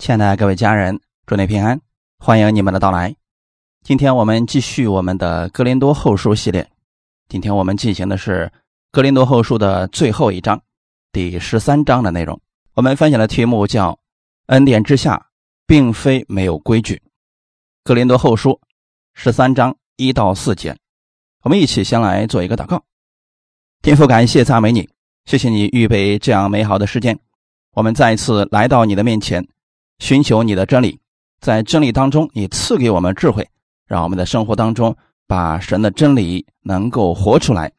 亲爱的各位家人，祝你平安，欢迎你们的到来。今天我们继续我们的《格林多后书》系列，今天我们进行的是《格林多后书》的最后一章，第十三章的内容。我们分享的题目叫“恩典之下，并非没有规矩”。《格林多后书》十三章一到四节，我们一起先来做一个祷告。天父，感谢赞美你，谢谢你预备这样美好的时间。我们再一次来到你的面前，寻求你的真理，在真理当中，你赐给我们智慧，让我们的生活当中把神的真理能够活出来，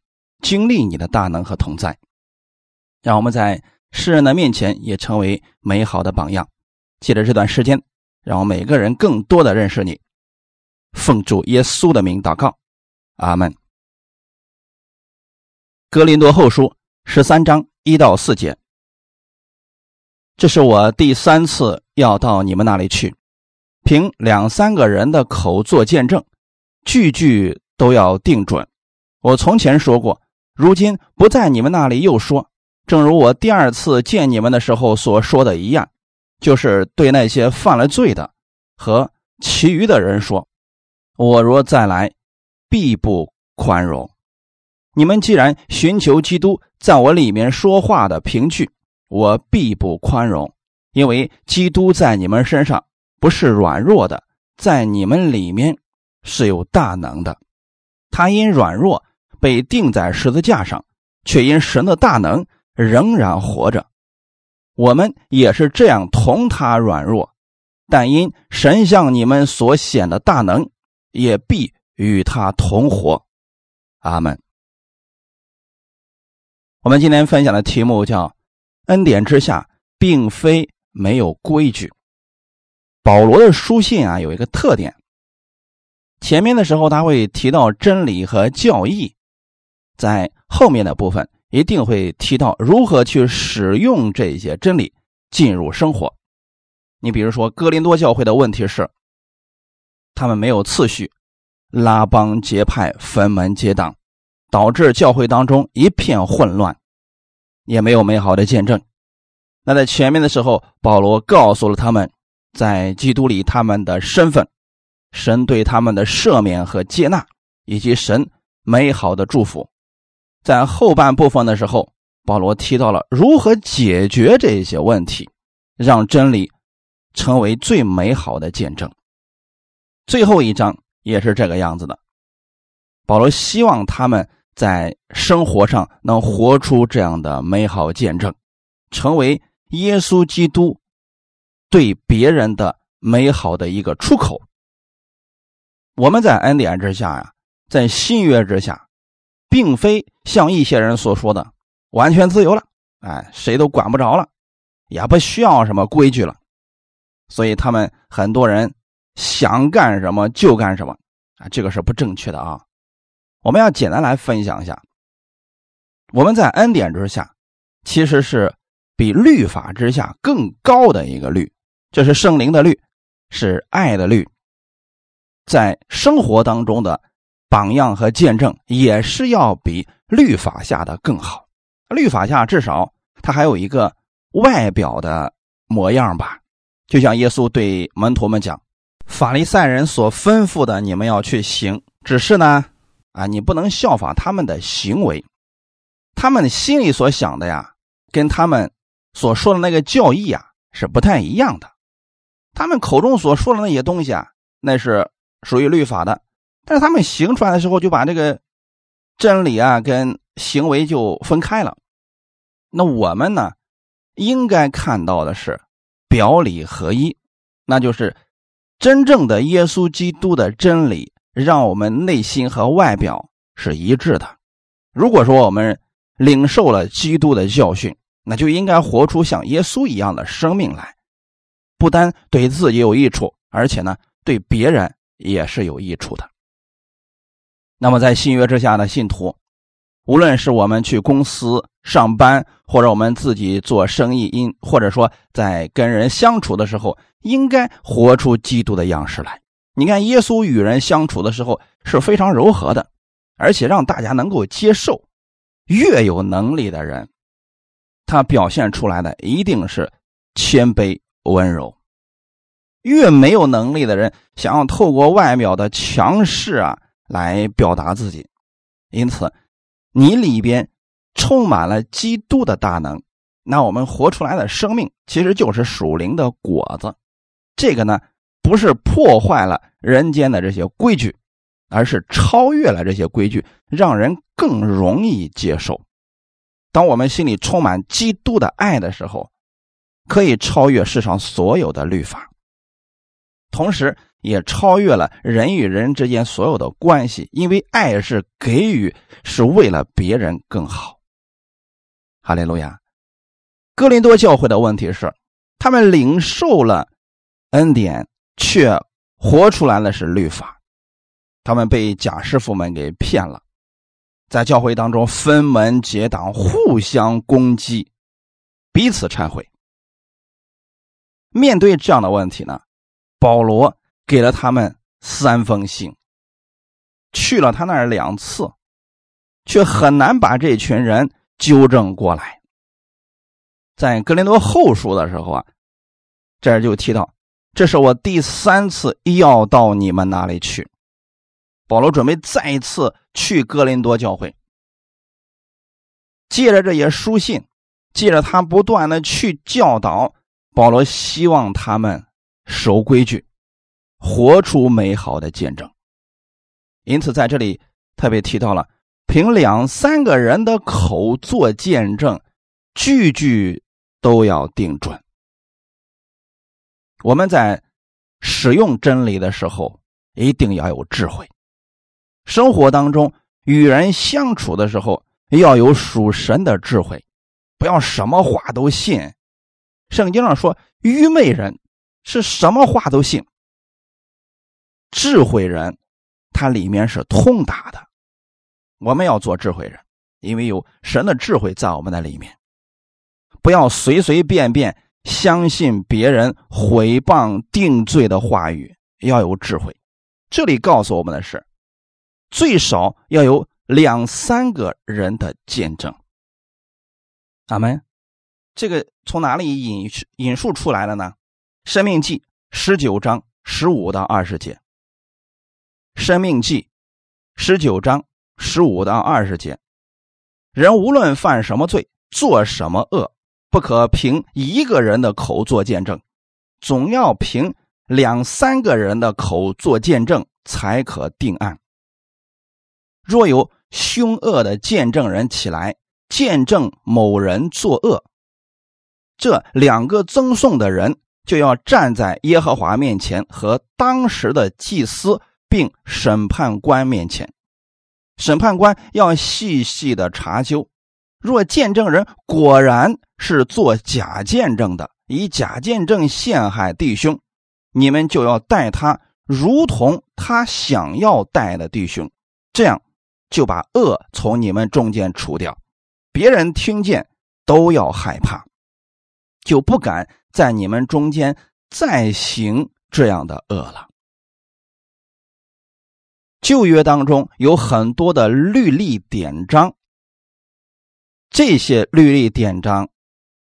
经历你的大能和同在，让我们在世人的面前也成为美好的榜样。借着这段时间，让我们每个人更多的认识你。奉主耶稣的名祷告，阿门。格林多后书十三章一到四节。这是我第三次要到你们那里去，凭两三个人的口做见证，句句都要定准。我从前说过，如今不在你们那里又说，正如我第二次见你们的时候所说的一样，就是对那些犯了罪的和其余的人说：我若再来，必不宽容。你们既然寻求基督在我里面说话的凭据。我必不宽容，因为基督在你们身上不是软弱的，在你们里面是有大能的。他因软弱被钉在十字架上，却因神的大能仍然活着。我们也是这样同他软弱，但因神向你们所显的大能，也必与他同活。阿门。我们今天分享的题目叫。恩典之下，并非没有规矩。保罗的书信啊，有一个特点。前面的时候他会提到真理和教义，在后面的部分一定会提到如何去使用这些真理进入生活。你比如说，哥林多教会的问题是，他们没有次序，拉帮结派，分门结党，导致教会当中一片混乱。也没有美好的见证。那在前面的时候，保罗告诉了他们，在基督里他们的身份，神对他们的赦免和接纳，以及神美好的祝福。在后半部分的时候，保罗提到了如何解决这些问题，让真理成为最美好的见证。最后一章也是这个样子的。保罗希望他们。在生活上能活出这样的美好见证，成为耶稣基督对别人的美好的一个出口。我们在恩典之下呀，在新约之下，并非像一些人所说的完全自由了，哎，谁都管不着了，也不需要什么规矩了。所以他们很多人想干什么就干什么啊，这个是不正确的啊。我们要简单来分享一下，我们在恩典之下，其实是比律法之下更高的一个律，这是圣灵的律，是爱的律，在生活当中的榜样和见证也是要比律法下的更好。律法下至少它还有一个外表的模样吧，就像耶稣对门徒们讲：“法利赛人所吩咐的，你们要去行，只是呢。”啊，你不能效仿他们的行为，他们心里所想的呀，跟他们所说的那个教义啊是不太一样的。他们口中所说的那些东西啊，那是属于律法的，但是他们行出来的时候就把这个真理啊跟行为就分开了。那我们呢，应该看到的是表里合一，那就是真正的耶稣基督的真理。让我们内心和外表是一致的。如果说我们领受了基督的教训，那就应该活出像耶稣一样的生命来，不单对自己有益处，而且呢，对别人也是有益处的。那么，在新约之下的信徒，无论是我们去公司上班，或者我们自己做生意，因或者说在跟人相处的时候，应该活出基督的样式来。你看，耶稣与人相处的时候是非常柔和的，而且让大家能够接受。越有能力的人，他表现出来的一定是谦卑温柔。越没有能力的人，想要透过外表的强势啊来表达自己。因此，你里边充满了基督的大能，那我们活出来的生命其实就是属灵的果子。这个呢，不是破坏了人间的这些规矩，而是超越了这些规矩，让人更容易接受。当我们心里充满基督的爱的时候，可以超越世上所有的律法，同时也超越了人与人之间所有的关系，因为爱是给予，是为了别人更好。哈利路亚！哥林多教会的问题是，他们领受了恩典，却活出来的是律法，他们被假师傅们给骗了。在教会当中分门结党，互相攻击，彼此忏悔。面对这样的问题呢，保罗给了他们三封信，去了他那儿两次，却很难把这群人纠正过来。在格林多后书的时候啊，这儿就提到，这是我第三次要到你们那里去。保罗准备再一次去哥林多教会，借着这些书信，借着他不断的去教导，保罗希望他们守规矩，活出美好的见证。因此，在这里特别提到了，凭两三个人的口做见证，句句都要定准。我们在使用真理的时候，一定要有智慧。生活当中与人相处的时候，要有属神的智慧，不要什么话都信。圣经上说，愚昧人是什么话都信，智慧人他里面是通达的。我们要做智慧人，因为有神的智慧在我们的里面，不要随随便便相信别人毁谤定罪的话语，要有智慧。这里告诉我们的是。最少要有两三个人的见证。咱们这个从哪里引引述出来的呢？《生命记》十九章十五到二十节，《生命记》十九章十五到二十节，人无论犯什么罪，做什么恶，不可凭一个人的口做见证，总要凭两三个人的口做见证，才可定案。若有凶恶的见证人起来见证某人作恶，这两个赠送的人就要站在耶和华面前和当时的祭司并审判官面前。审判官要细细的查究，若见证人果然是做假见证的，以假见证陷害弟兄，你们就要待他如同他想要待的弟兄，这样。就把恶从你们中间除掉，别人听见都要害怕，就不敢在你们中间再行这样的恶了。旧约当中有很多的律例典章，这些律例典章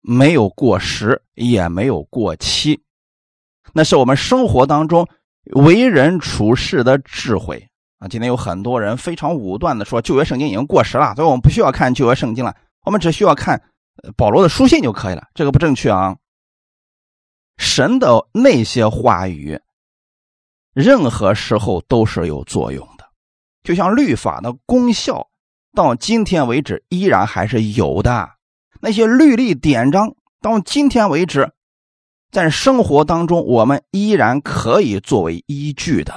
没有过时，也没有过期，那是我们生活当中为人处事的智慧。啊，今天有很多人非常武断的说旧约圣经已经过时了，所以我们不需要看旧约圣经了，我们只需要看保罗的书信就可以了。这个不正确啊！神的那些话语，任何时候都是有作用的，就像律法的功效，到今天为止依然还是有的。那些律例典章，到今天为止，在生活当中我们依然可以作为依据的。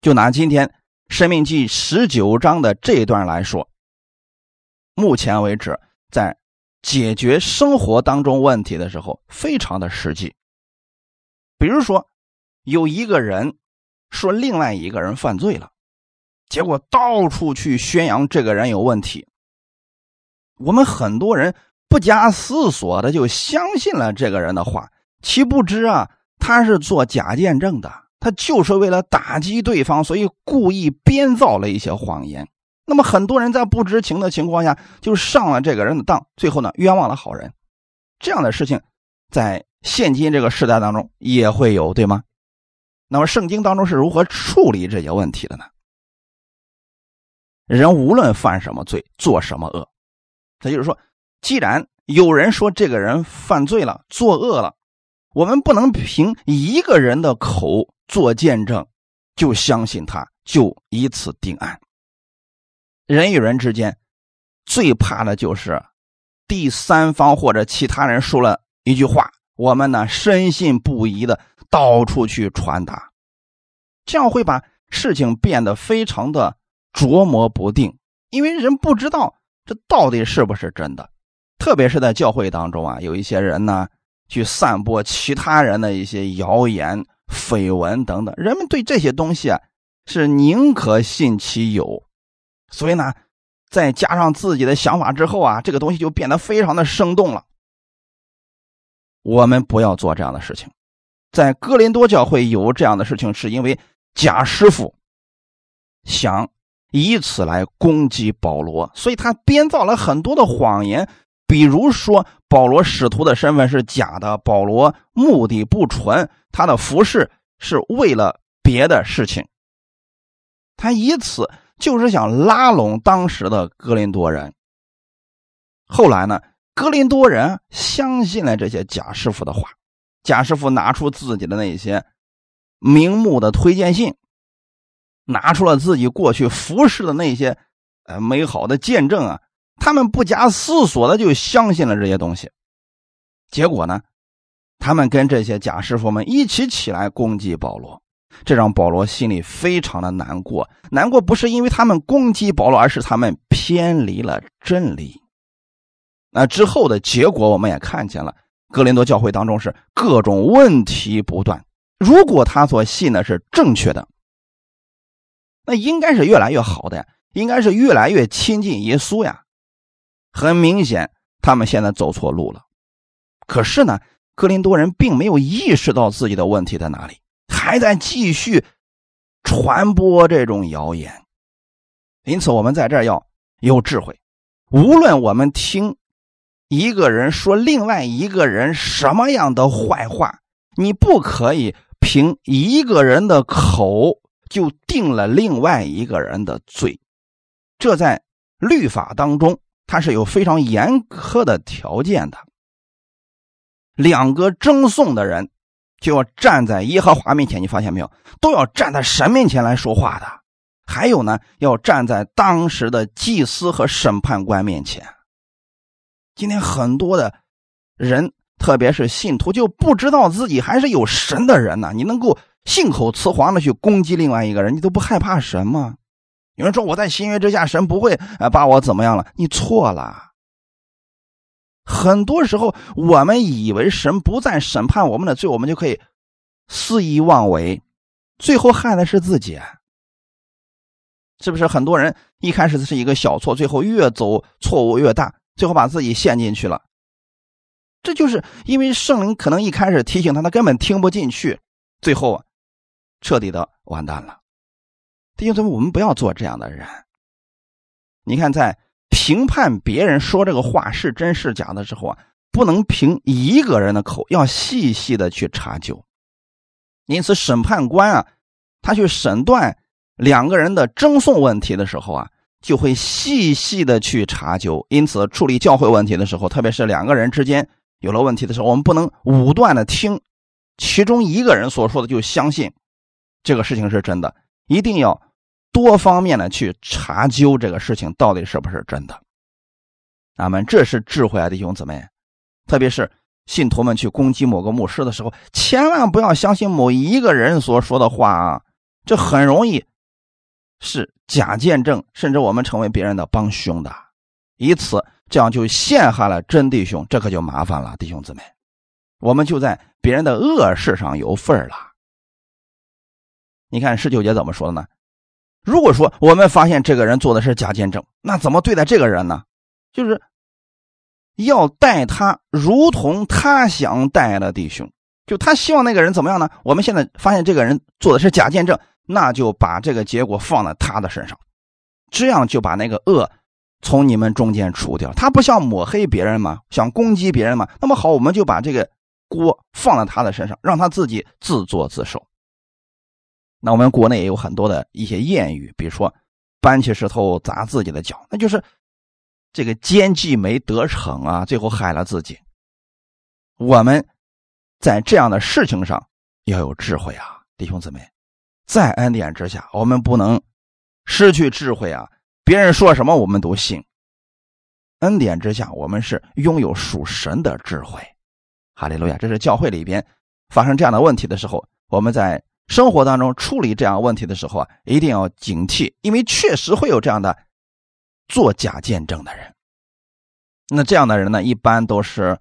就拿今天《生命记》十九章的这一段来说，目前为止，在解决生活当中问题的时候，非常的实际。比如说，有一个人说另外一个人犯罪了，结果到处去宣扬这个人有问题。我们很多人不加思索的就相信了这个人的话，岂不知啊，他是做假见证的。他就是为了打击对方，所以故意编造了一些谎言。那么很多人在不知情的情况下就上了这个人的当，最后呢冤枉了好人。这样的事情在现今这个时代当中也会有，对吗？那么圣经当中是如何处理这些问题的呢？人无论犯什么罪，做什么恶，他就是说，既然有人说这个人犯罪了，作恶了，我们不能凭一个人的口做见证，就相信他，就以此定案。人与人之间最怕的就是第三方或者其他人说了一句话，我们呢深信不疑的到处去传达，这样会把事情变得非常的琢磨不定，因为人不知道这到底是不是真的。特别是在教会当中啊，有一些人呢去散播其他人的一些谣言、绯闻等等，人们对这些东西啊是宁可信其有。所以呢，再加上自己的想法之后啊，这个东西就变得非常的生动了。我们不要做这样的事情。在哥林多教会有这样的事情，是因为贾师傅想以此来攻击保罗，所以他编造了很多的谎言，比如说保罗使徒的身份是假的，保罗目的不纯，他的服饰是为了别的事情，他以此。就是想拉拢当时的格林多人。后来呢，格林多人相信了这些贾师傅的话，贾师傅拿出自己的那些名目的推荐信，拿出了自己过去服侍的那些呃美好的见证啊，他们不加思索的就相信了这些东西。结果呢，他们跟这些贾师傅们一起起来攻击保罗。这让保罗心里非常的难过，难过不是因为他们攻击保罗，而是他们偏离了真理。那之后的结果我们也看见了，哥林多教会当中是各种问题不断。如果他所信的是正确的，那应该是越来越好的呀，应该是越来越亲近耶稣呀。很明显，他们现在走错路了。可是呢，哥林多人并没有意识到自己的问题在哪里。还在继续传播这种谣言，因此我们在这要有智慧。无论我们听一个人说另外一个人什么样的坏话，你不可以凭一个人的口就定了另外一个人的罪。这在律法当中，它是有非常严苛的条件的。两个争讼的人。就要站在耶和华面前，你发现没有？都要站在神面前来说话的。还有呢，要站在当时的祭司和审判官面前。今天很多的人，特别是信徒，就不知道自己还是有神的人呢。你能够信口雌黄的去攻击另外一个人，你都不害怕神吗？有人说我在新约之下，神不会呃把我怎么样了？你错了。很多时候，我们以为神不再审判我们的罪，我们就可以肆意妄为，最后害的是自己。是不是？很多人一开始是一个小错，最后越走错误越大，最后把自己陷进去了。这就是因为圣灵可能一开始提醒他，他根本听不进去，最后彻底的完蛋了。弟兄姊妹，我们不要做这样的人。你看，在。评判别人说这个话是真是假的时候啊，不能凭一个人的口，要细细的去查究。因此，审判官啊，他去审断两个人的争讼问题的时候啊，就会细细的去查究。因此，处理教会问题的时候，特别是两个人之间有了问题的时候，我们不能武断的听其中一个人所说的就相信这个事情是真的，一定要。多方面的去查究这个事情到底是不是真的，那么这是智慧啊，弟兄姊妹，特别是信徒们去攻击某个牧师的时候，千万不要相信某一个人所说的话啊，这很容易是假见证，甚至我们成为别人的帮凶的，以此这样就陷害了真弟兄，这可就麻烦了，弟兄姊妹，我们就在别人的恶事上有份了。你看十九节怎么说的呢？如果说我们发现这个人做的是假见证，那怎么对待这个人呢？就是要待他如同他想待的弟兄，就他希望那个人怎么样呢？我们现在发现这个人做的是假见证，那就把这个结果放在他的身上，这样就把那个恶从你们中间除掉。他不想抹黑别人吗？想攻击别人吗？那么好，我们就把这个锅放在他的身上，让他自己自作自受。那我们国内也有很多的一些谚语，比如说“搬起石头砸自己的脚”，那就是这个奸计没得逞啊，最后害了自己。我们在这样的事情上要有智慧啊，弟兄姊妹，在恩典之下，我们不能失去智慧啊！别人说什么我们都信。恩典之下，我们是拥有属神的智慧。哈利路亚！这是教会里边发生这样的问题的时候，我们在生活当中处理这样问题的时候啊，一定要警惕，因为确实会有这样的做假见证的人。那这样的人呢，一般都是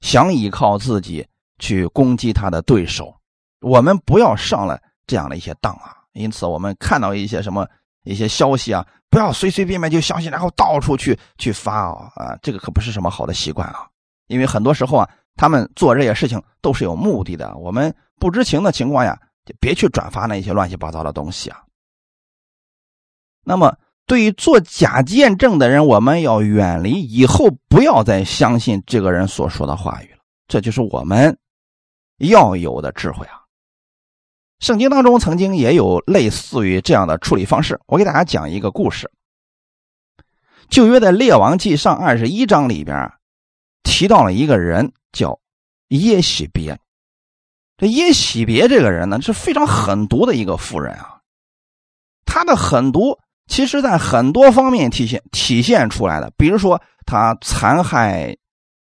想依靠自己去攻击他的对手。我们不要上了这样的一些当啊！因此，我们看到一些什么一些消息啊，不要随随便便就相信，然后到处去去发啊啊！这个可不是什么好的习惯啊！因为很多时候啊。他们做这些事情都是有目的的，我们不知情的情况下，别去转发那些乱七八糟的东西啊。那么，对于做假见证的人，我们要远离，以后不要再相信这个人所说的话语了。这就是我们要有的智慧啊。圣经当中曾经也有类似于这样的处理方式，我给大家讲一个故事。旧约的列王记上二十一章里边提到了一个人。叫耶喜别，这耶喜别这个人呢是非常狠毒的一个妇人啊。他的狠毒，其实在很多方面体现体现出来的。比如说，他残害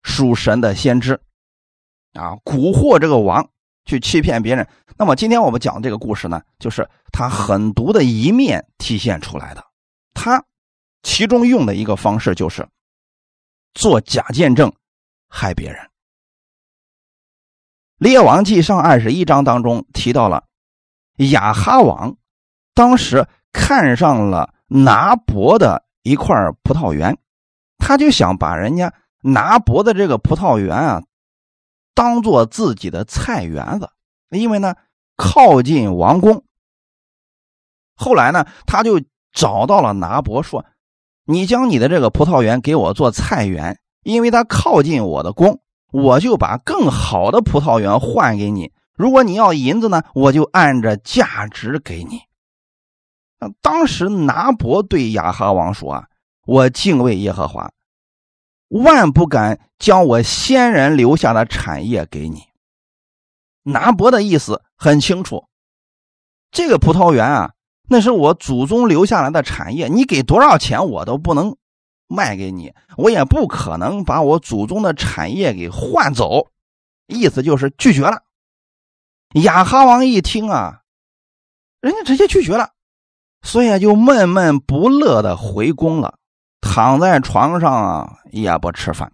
属神的先知，啊，蛊惑这个王去欺骗别人。那么，今天我们讲这个故事呢，就是他狠毒的一面体现出来的。他其中用的一个方式就是做假见证，害别人。列王记上二十一章当中提到了亚哈王，当时看上了拿伯的一块葡萄园，他就想把人家拿伯的这个葡萄园啊，当做自己的菜园子，因为呢靠近王宫。后来呢，他就找到了拿伯，说：“你将你的这个葡萄园给我做菜园，因为它靠近我的宫。”我就把更好的葡萄园换给你。如果你要银子呢，我就按着价值给你。当时拿伯对亚哈王说：“啊，我敬畏耶和华，万不敢将我先人留下的产业给你。”拿伯的意思很清楚，这个葡萄园啊，那是我祖宗留下来的产业，你给多少钱我都不能。卖给你，我也不可能把我祖宗的产业给换走，意思就是拒绝了。亚哈王一听啊，人家直接拒绝了，所以就闷闷不乐的回宫了，躺在床上啊也不吃饭，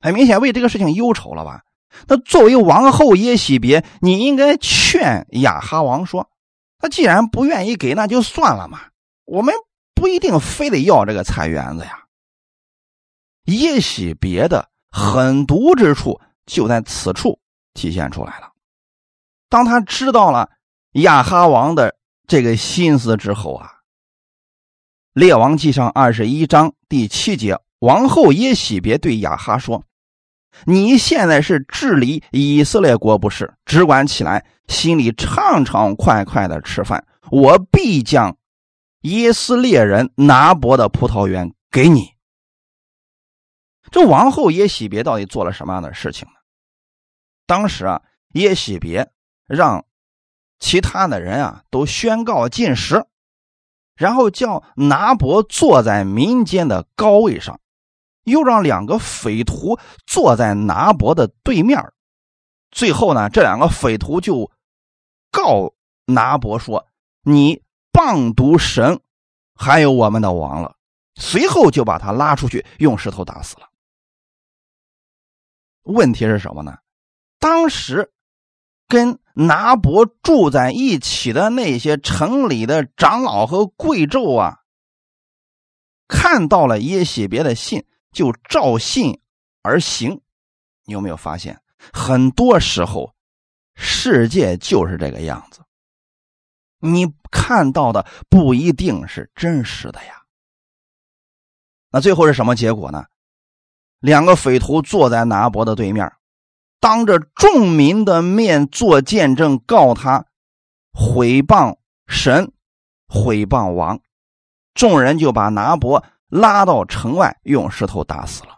很明显为这个事情忧愁了吧？那作为王后耶喜别，你应该劝亚哈王说，他既然不愿意给，那就算了嘛，我们不一定非得要这个菜园子呀。耶喜别的狠毒之处就在此处体现出来了。当他知道了亚哈王的这个心思之后啊，《列王记上》二十一章第七节，王后耶喜别对亚哈说：“你现在是治理以色列国，不是只管起来，心里畅畅快快的吃饭。我必将耶斯列人拿伯的葡萄园给你。”这王后耶喜别到底做了什么样的事情呢？当时啊，耶喜别让其他的人啊都宣告禁食，然后叫拿伯坐在民间的高位上，又让两个匪徒坐在拿伯的对面。最后呢，这两个匪徒就告拿伯说：“你谤读神，还有我们的王了。”随后就把他拉出去，用石头打死了。问题是什么呢？当时跟拿伯住在一起的那些城里的长老和贵胄啊，看到了耶喜别的信，就照信而行。你有没有发现，很多时候世界就是这个样子？你看到的不一定是真实的呀。那最后是什么结果呢？两个匪徒坐在拿伯的对面，当着众民的面做见证，告他毁谤神、毁谤王。众人就把拿伯拉到城外，用石头打死了。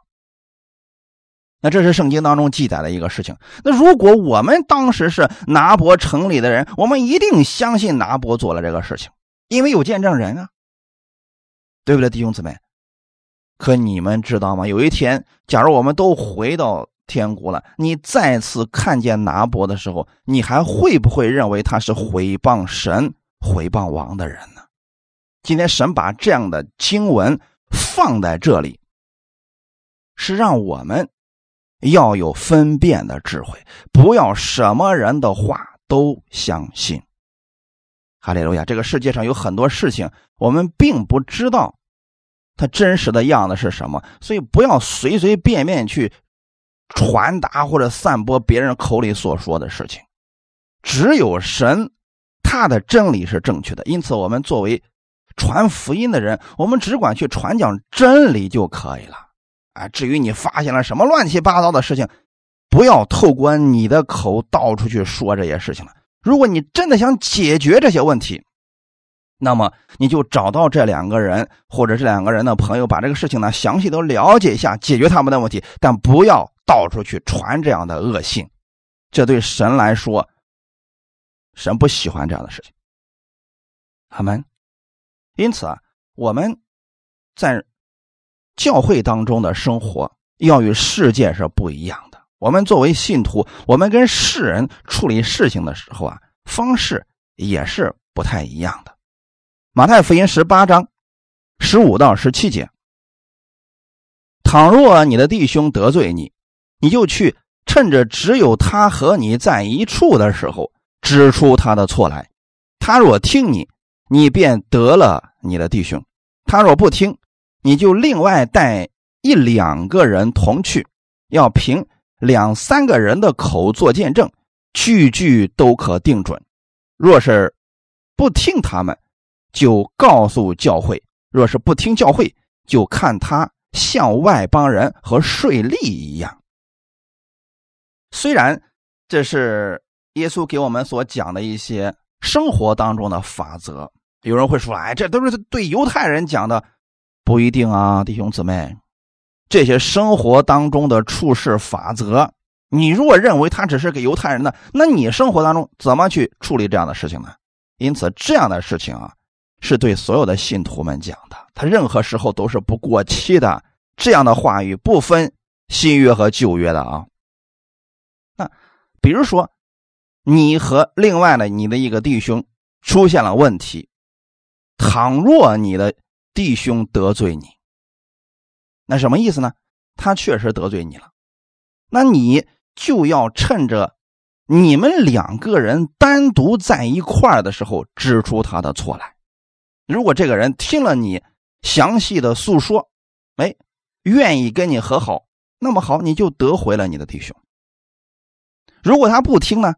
那这是圣经当中记载的一个事情。那如果我们当时是拿伯城里的人，我们一定相信拿伯做了这个事情，因为有见证人啊，对不对，弟兄姊妹？可你们知道吗？有一天，假如我们都回到天国了，你再次看见拿伯的时候，你还会不会认为他是毁谤神、毁谤王的人呢？今天神把这样的经文放在这里，是让我们。要有分辨的智慧，不要什么人的话都相信。哈利路亚！这个世界上有很多事情，我们并不知道他真实的样子是什么，所以不要随随便便去传达或者散播别人口里所说的事情。只有神他的真理是正确的，因此我们作为传福音的人，我们只管去传讲真理就可以了。啊，至于你发现了什么乱七八糟的事情，不要透过你的口到处去说这些事情了。如果你真的想解决这些问题，那么你就找到这两个人或者这两个人的朋友，把这个事情呢详细都了解一下，解决他们的问题。但不要到处去传这样的恶信，这对神来说，神不喜欢这样的事情。阿门，因此啊，我们在。教会当中的生活要与世界是不一样的。我们作为信徒，我们跟世人处理事情的时候啊，方式也是不太一样的。马太福音十八章十五到十七节：倘若你的弟兄得罪你，你就去趁着只有他和你在一处的时候，指出他的错来。他若听你，你便得了你的弟兄；他若不听，你就另外带一两个人同去，要凭两三个人的口做见证，句句都可定准。若是不听他们，就告诉教会；若是不听教会，就看他像外邦人和税吏一样。虽然这是耶稣给我们所讲的一些生活当中的法则，有人会说：“哎，这都是对犹太人讲的。”不一定啊，弟兄姊妹，这些生活当中的处事法则，你如果认为他只是给犹太人的，那你生活当中怎么去处理这样的事情呢？因此，这样的事情啊，是对所有的信徒们讲的，他任何时候都是不过期的。这样的话语不分新约和旧约的啊。那比如说，你和另外的你的一个弟兄出现了问题，倘若你的。弟兄得罪你，那什么意思呢？他确实得罪你了，那你就要趁着你们两个人单独在一块的时候，指出他的错来。如果这个人听了你详细的诉说，哎，愿意跟你和好，那么好，你就得回了你的弟兄。如果他不听呢，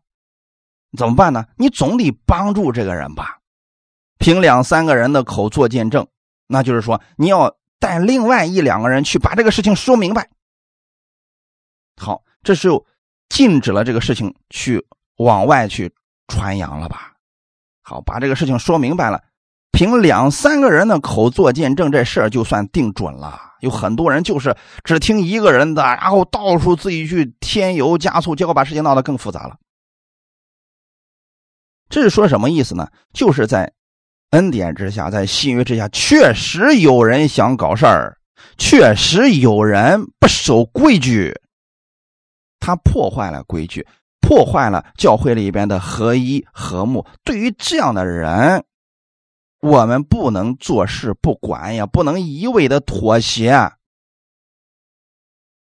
怎么办呢？你总得帮助这个人吧，凭两三个人的口做见证。那就是说，你要带另外一两个人去把这个事情说明白。好，这是禁止了这个事情去往外去传扬了吧？好，把这个事情说明白了，凭两三个人的口做见证，这事儿就算定准了。有很多人就是只听一个人的，然后到处自己去添油加醋，结果把事情闹得更复杂了。这是说什么意思呢？就是在。恩典之下，在信约之下，确实有人想搞事儿，确实有人不守规矩，他破坏了规矩，破坏了教会里边的合一和睦。对于这样的人，我们不能坐视不管呀，不能一味的妥协。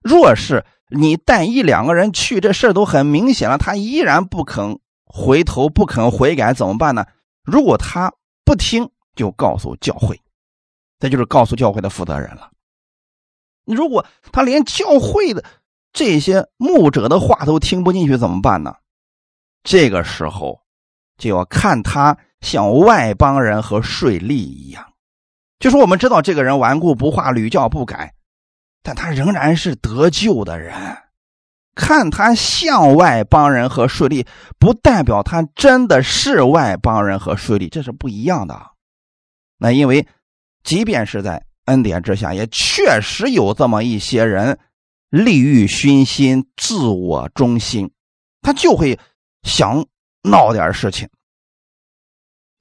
若是你带一两个人去，这事都很明显了，他依然不肯回头，不肯悔改，怎么办呢？如果他。不听就告诉教会，这就是告诉教会的负责人了。如果他连教会的这些牧者的话都听不进去，怎么办呢？这个时候就要看他像外邦人和税吏一样，就说我们知道这个人顽固不化、屡教不改，但他仍然是得救的人。看他像外邦人和税吏，不代表他真的是外邦人和税吏，这是不一样的。那因为，即便是在恩典之下，也确实有这么一些人，利欲熏心、自我中心，他就会想闹点事情，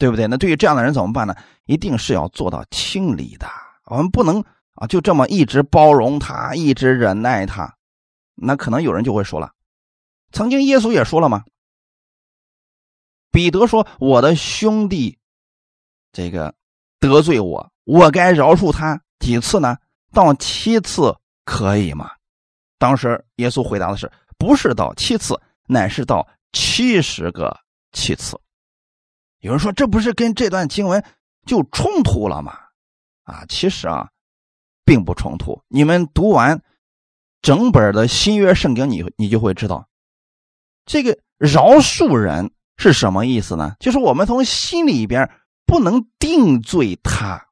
对不对？那对于这样的人怎么办呢？一定是要做到清理的。我们不能啊，就这么一直包容他，一直忍耐他。那可能有人就会说了，曾经耶稣也说了嘛。彼得说：“我的兄弟，这个。”得罪我，我该饶恕他几次呢？到七次可以吗？当时耶稣回答的是：不是到七次，乃是到七十个七次。有人说，这不是跟这段经文就冲突了吗？啊，其实啊，并不冲突。你们读完整本的新约圣经，你你就会知道，这个饶恕人是什么意思呢？就是我们从心里边。不能定罪他。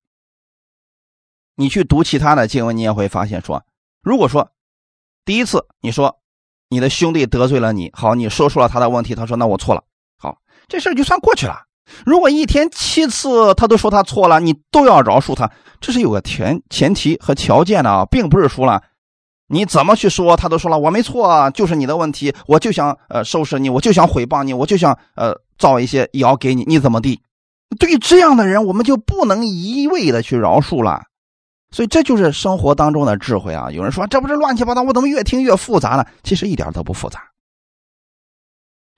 你去读其他的经文，你也会发现说，如果说第一次你说你的兄弟得罪了你，好，你说出了他的问题，他说那我错了，好，这事就算过去了。如果一天七次他都说他错了，你都要饶恕他，这是有个前前提和条件的啊，并不是说了你怎么去说他都说了我没错，就是你的问题，我就想呃收拾你，我就想毁谤你，我就想呃造一些谣给你，你怎么地？对于这样的人，我们就不能一味的去饶恕了，所以这就是生活当中的智慧啊！有人说这不是乱七八糟，我怎么越听越复杂呢？其实一点都不复杂。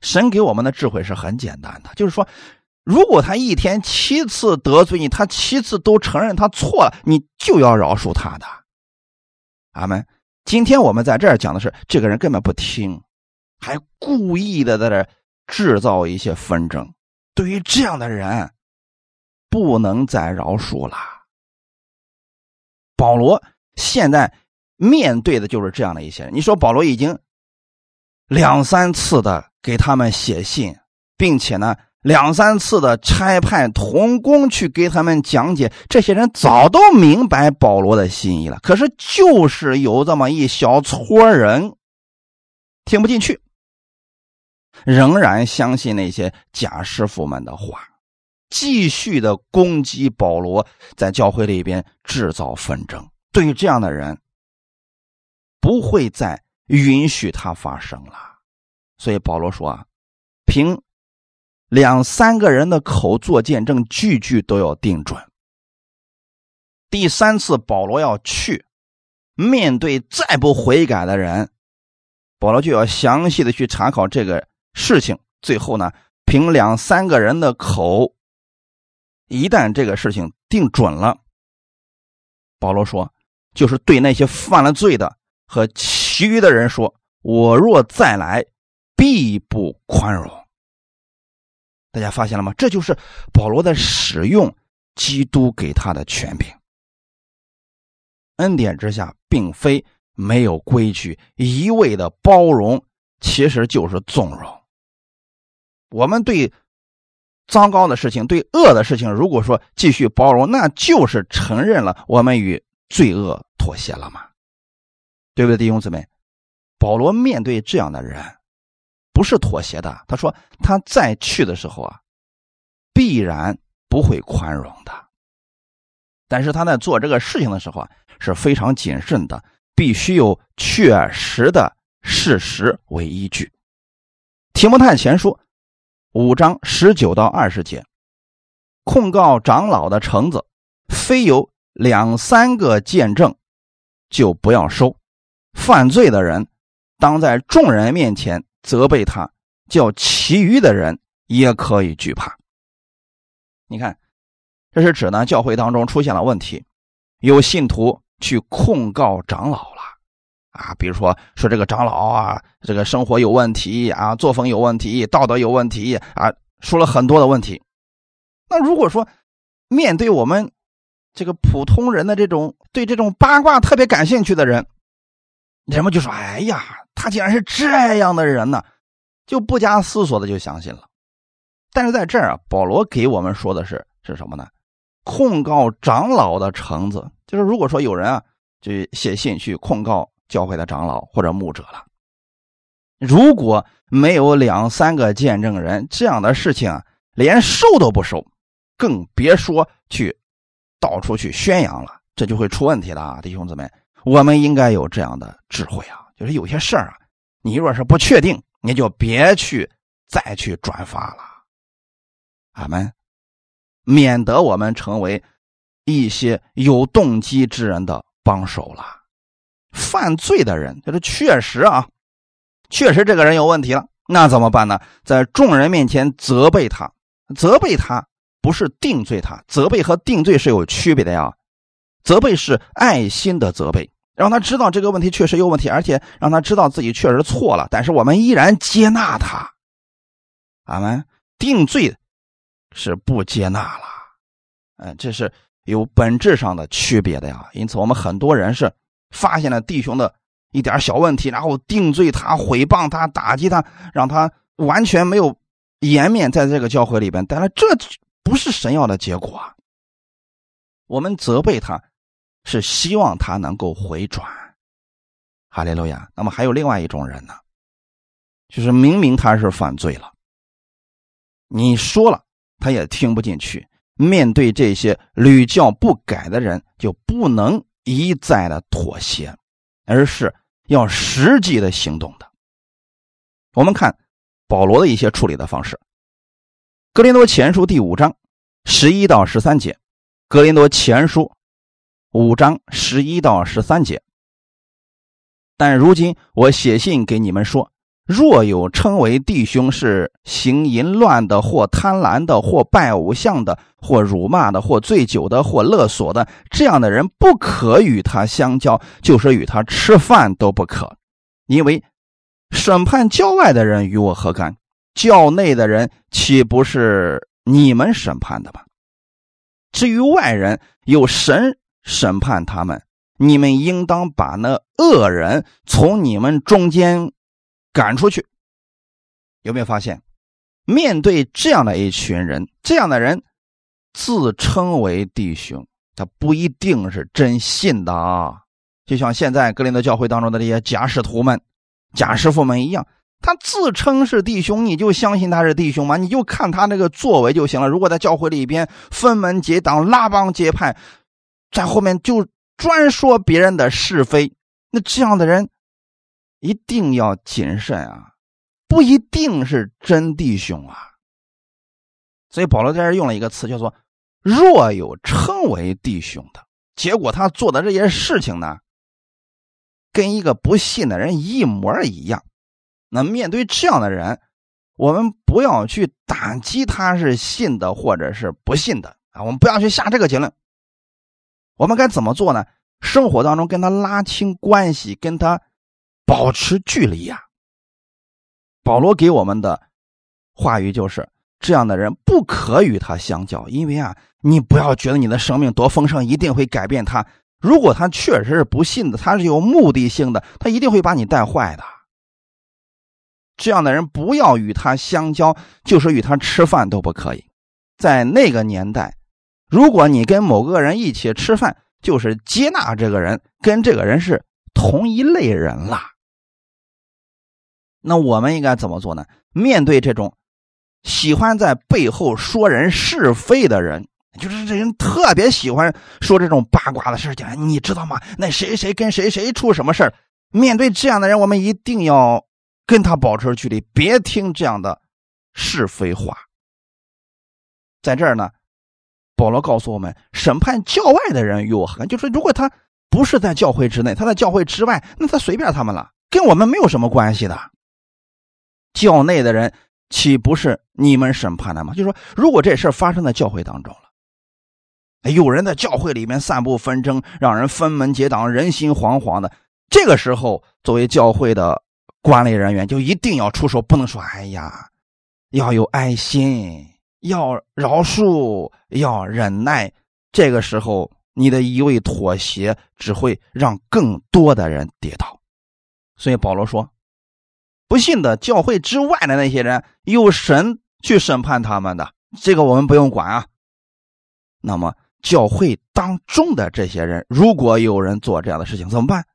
神给我们的智慧是很简单的，就是说，如果他一天七次得罪你，他七次都承认他错了，你就要饶恕他的。阿门。今天我们在这儿讲的是，这个人根本不听，还故意的在这制造一些纷争。对于这样的人，不能再饶恕了。保罗现在面对的就是这样的一些人。你说保罗已经两三次的给他们写信，并且呢两三次的差派童工去给他们讲解，这些人早都明白保罗的心意了。可是就是有这么一小撮人听不进去，仍然相信那些假师傅们的话。继续的攻击保罗，在教会里边制造纷争。对于这样的人，不会再允许他发生了。所以保罗说啊，凭两三个人的口做见证，句句都要定准。第三次保罗要去面对再不悔改的人，保罗就要详细的去查考这个事情。最后呢，凭两三个人的口。一旦这个事情定准了，保罗说，就是对那些犯了罪的和其余的人说：“我若再来，必不宽容。”大家发现了吗？这就是保罗在使用基督给他的权柄。恩典之下，并非没有规矩，一味的包容，其实就是纵容。我们对。糟糕的事情，对恶的事情，如果说继续包容，那就是承认了我们与罪恶妥协了嘛？对不对，弟兄姊妹？保罗面对这样的人，不是妥协的。他说他再去的时候啊，必然不会宽容的。但是他在做这个事情的时候啊，是非常谨慎的，必须有确实的事实为依据。提摩太前书。五章十九到二十节，控告长老的橙子，非有两三个见证，就不要收。犯罪的人，当在众人面前责备他，叫其余的人也可以惧怕。你看，这是指呢，教会当中出现了问题，有信徒去控告长老了。啊，比如说说这个长老啊，这个生活有问题啊，作风有问题，道德有问题啊，说了很多的问题。那如果说面对我们这个普通人的这种对这种八卦特别感兴趣的人，人们就说：“哎呀，他竟然是这样的人呢！”就不加思索的就相信了。但是在这儿啊，保罗给我们说的是是什么呢？控告长老的橙子，就是如果说有人啊，就写信去控告。教会的长老或者牧者了，如果没有两三个见证人，这样的事情啊，连收都不收，更别说去到处去宣扬了，这就会出问题了啊！弟兄姊妹，我们应该有这样的智慧啊，就是有些事儿啊，你若是不确定，你就别去再去转发了，俺们，免得我们成为一些有动机之人的帮手了。犯罪的人，就是确实啊。确实，这个人有问题了，那怎么办呢？在众人面前责备他，责备他不是定罪他，责备和定罪是有区别的呀。责备是爱心的责备，让他知道这个问题确实有问题，而且让他知道自己确实错了，但是我们依然接纳他。俺们定罪是不接纳了，嗯，这是有本质上的区别的呀。因此，我们很多人是发现了弟兄的。一点小问题，然后定罪他、毁谤他、打击他，让他完全没有颜面在这个教会里边。但是这不是神要的结果啊。我们责备他，是希望他能够回转。哈利路亚。那么还有另外一种人呢，就是明明他是犯罪了，你说了他也听不进去。面对这些屡教不改的人，就不能一再的妥协，而是。要实际的行动的。我们看保罗的一些处理的方式，《格林多前书》第五章十一到十三节，《格林多前书》五章十一到十三节。但如今我写信给你们说。若有称为弟兄是行淫乱的，或贪婪的，或拜偶像的，或辱骂的，或醉酒的，或勒索的，这样的人不可与他相交，就是与他吃饭都不可，因为审判教外的人与我何干？教内的人岂不是你们审判的吗？至于外人，有神审判他们，你们应当把那恶人从你们中间。赶出去，有没有发现？面对这样的一群人，这样的人自称为弟兄，他不一定是真信的啊。就像现在格林德教会当中的这些假使徒们、假师傅们一样，他自称是弟兄，你就相信他是弟兄吗？你就看他那个作为就行了。如果在教会里边分门结党、拉帮结派，在后面就专说别人的是非，那这样的人。一定要谨慎啊，不一定是真弟兄啊。所以保罗在这用了一个词，叫做“若有称为弟兄的”，结果他做的这些事情呢，跟一个不信的人一模一样。那面对这样的人，我们不要去打击他是信的或者是不信的啊，我们不要去下这个结论。我们该怎么做呢？生活当中跟他拉清关系，跟他。保持距离呀！保罗给我们的话语就是：这样的人不可与他相交，因为啊，你不要觉得你的生命多丰盛，一定会改变他。如果他确实是不信的，他是有目的性的，他一定会把你带坏的。这样的人不要与他相交，就是与他吃饭都不可以。在那个年代，如果你跟某个人一起吃饭，就是接纳这个人，跟这个人是同一类人了。那我们应该怎么做呢？面对这种喜欢在背后说人是非的人，就是这人特别喜欢说这种八卦的事情，你知道吗？那谁谁跟谁谁出什么事面对这样的人，我们一定要跟他保持距离，别听这样的是非话。在这儿呢，保罗告诉我们，审判教外的人与我何干？就是如果他不是在教会之内，他在教会之外，那他随便他们了，跟我们没有什么关系的。教内的人岂不是你们审判的吗？就说，如果这事发生在教会当中了，有人在教会里面散布纷争，让人分门结党，人心惶惶的，这个时候，作为教会的管理人员，就一定要出手，不能说：“哎呀，要有爱心，要饶恕，要忍耐。”这个时候，你的一味妥协，只会让更多的人跌倒。所以保罗说。不信的教会之外的那些人，有神去审判他们的，这个我们不用管啊。那么教会当中的这些人，如果有人做这样的事情，怎么办？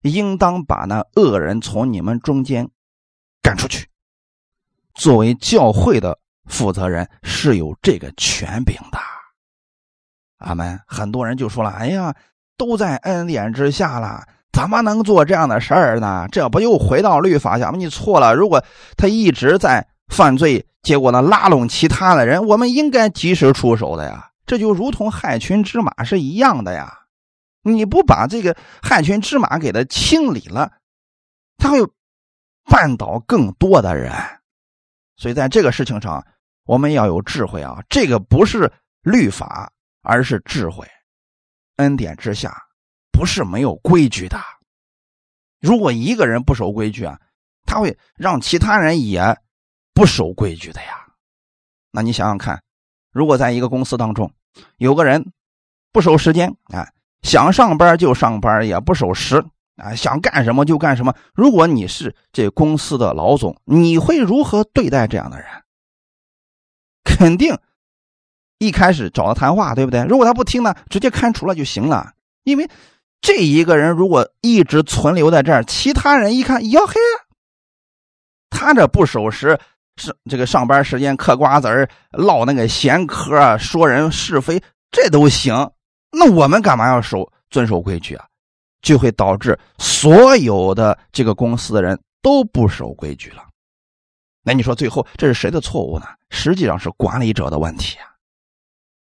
应当把那恶人从你们中间赶出去。作为教会的负责人是有这个权柄的。阿门。很多人就说了：“哎呀，都在恩典之下了，怎么能做这样的事儿呢？这不又回到律法下吗？你错了。如果他一直在犯罪，结果呢拉拢其他的人，我们应该及时出手的呀。这就如同害群之马是一样的呀。你不把这个害群之马给他清理了，他会绊倒更多的人。所以在这个事情上，我们要有智慧啊。这个不是律法。”而是智慧，恩典之下，不是没有规矩的。如果一个人不守规矩啊，他会让其他人也不守规矩的呀。那你想想看，如果在一个公司当中，有个人不守时间啊，想上班就上班，也不守时啊，想干什么就干什么。如果你是这公司的老总，你会如何对待这样的人？肯定。一开始找他谈话，对不对？如果他不听呢，直接开除了就行了。因为这一个人如果一直存留在这儿，其他人一看，哟嘿，他这不守时，是这个上班时间嗑瓜子儿、唠那个闲嗑、说人是非，这都行。那我们干嘛要守遵守规矩啊？就会导致所有的这个公司的人都不守规矩了。那你说最后这是谁的错误呢？实际上是管理者的问题啊。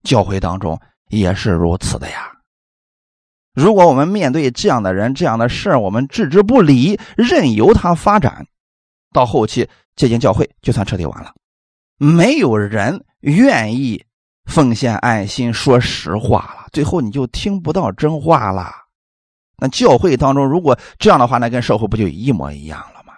教会当中也是如此的呀。如果我们面对这样的人、这样的事我们置之不理，任由他发展，到后期这间教会就算彻底完了。没有人愿意奉献爱心、说实话了，最后你就听不到真话了。那教会当中如果这样的话，那跟社会不就一模一样了吗？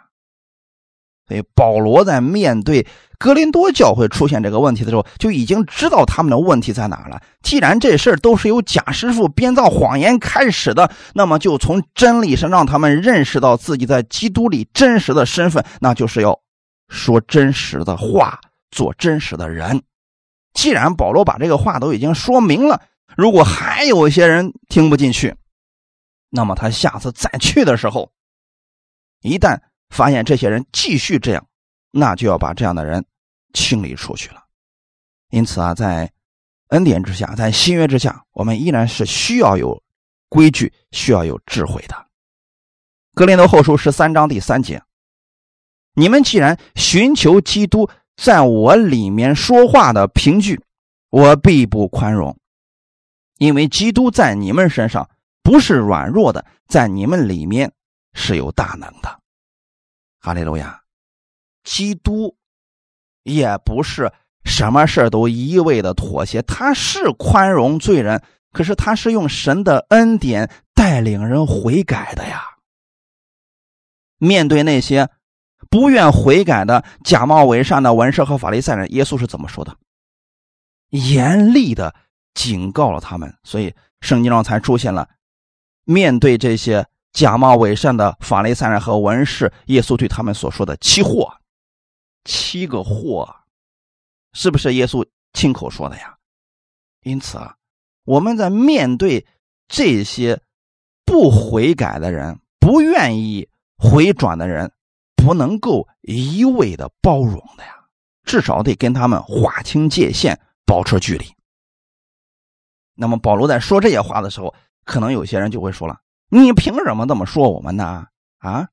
所以保罗在面对格林多教会出现这个问题的时候，就已经知道他们的问题在哪了。既然这事儿都是由假师傅编造谎言开始的，那么就从真理上让他们认识到自己在基督里真实的身份，那就是要说真实的话，做真实的人。既然保罗把这个话都已经说明了，如果还有一些人听不进去，那么他下次再去的时候，一旦。发现这些人继续这样，那就要把这样的人清理出去了。因此啊，在恩典之下，在新约之下，我们依然是需要有规矩、需要有智慧的。格林多后书十三章第三节：你们既然寻求基督在我里面说话的凭据，我必不宽容，因为基督在你们身上不是软弱的，在你们里面是有大能的。哈利路亚，基督也不是什么事都一味的妥协，他是宽容罪人，可是他是用神的恩典带领人悔改的呀。面对那些不愿悔改的假冒伪善的文士和法利赛人，耶稣是怎么说的？严厉的警告了他们，所以圣经上才出现了面对这些。假冒伪善的法利赛人和文士，耶稣对他们所说的“七祸”，七个祸，是不是耶稣亲口说的呀？因此啊，我们在面对这些不悔改的人、不愿意回转的人，不能够一味的包容的呀，至少得跟他们划清界限，保持距离。那么保罗在说这些话的时候，可能有些人就会说了。你凭什么这么说我们呢？啊，